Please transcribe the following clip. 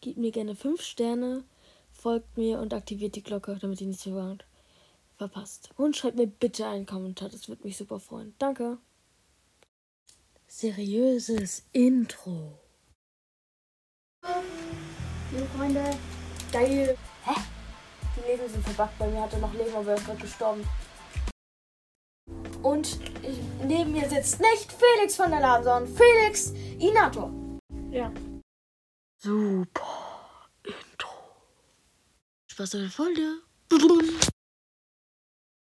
gebt mir gerne 5 Sterne, folgt mir und aktiviert die Glocke, damit ihr nichts verpasst verpasst. Und schreibt mir bitte einen Kommentar, das würde mich super freuen. Danke. Seriöses Intro. Liebe Freunde, geil. Hä? Die Leben sind verbuggt. Bei mir hatte noch Leben, aber er ist gerade gestorben. Und ich, neben mir sitzt nicht Felix von der Laden, sondern Felix Inator. Ja. Super Intro. Spaß an der Folge.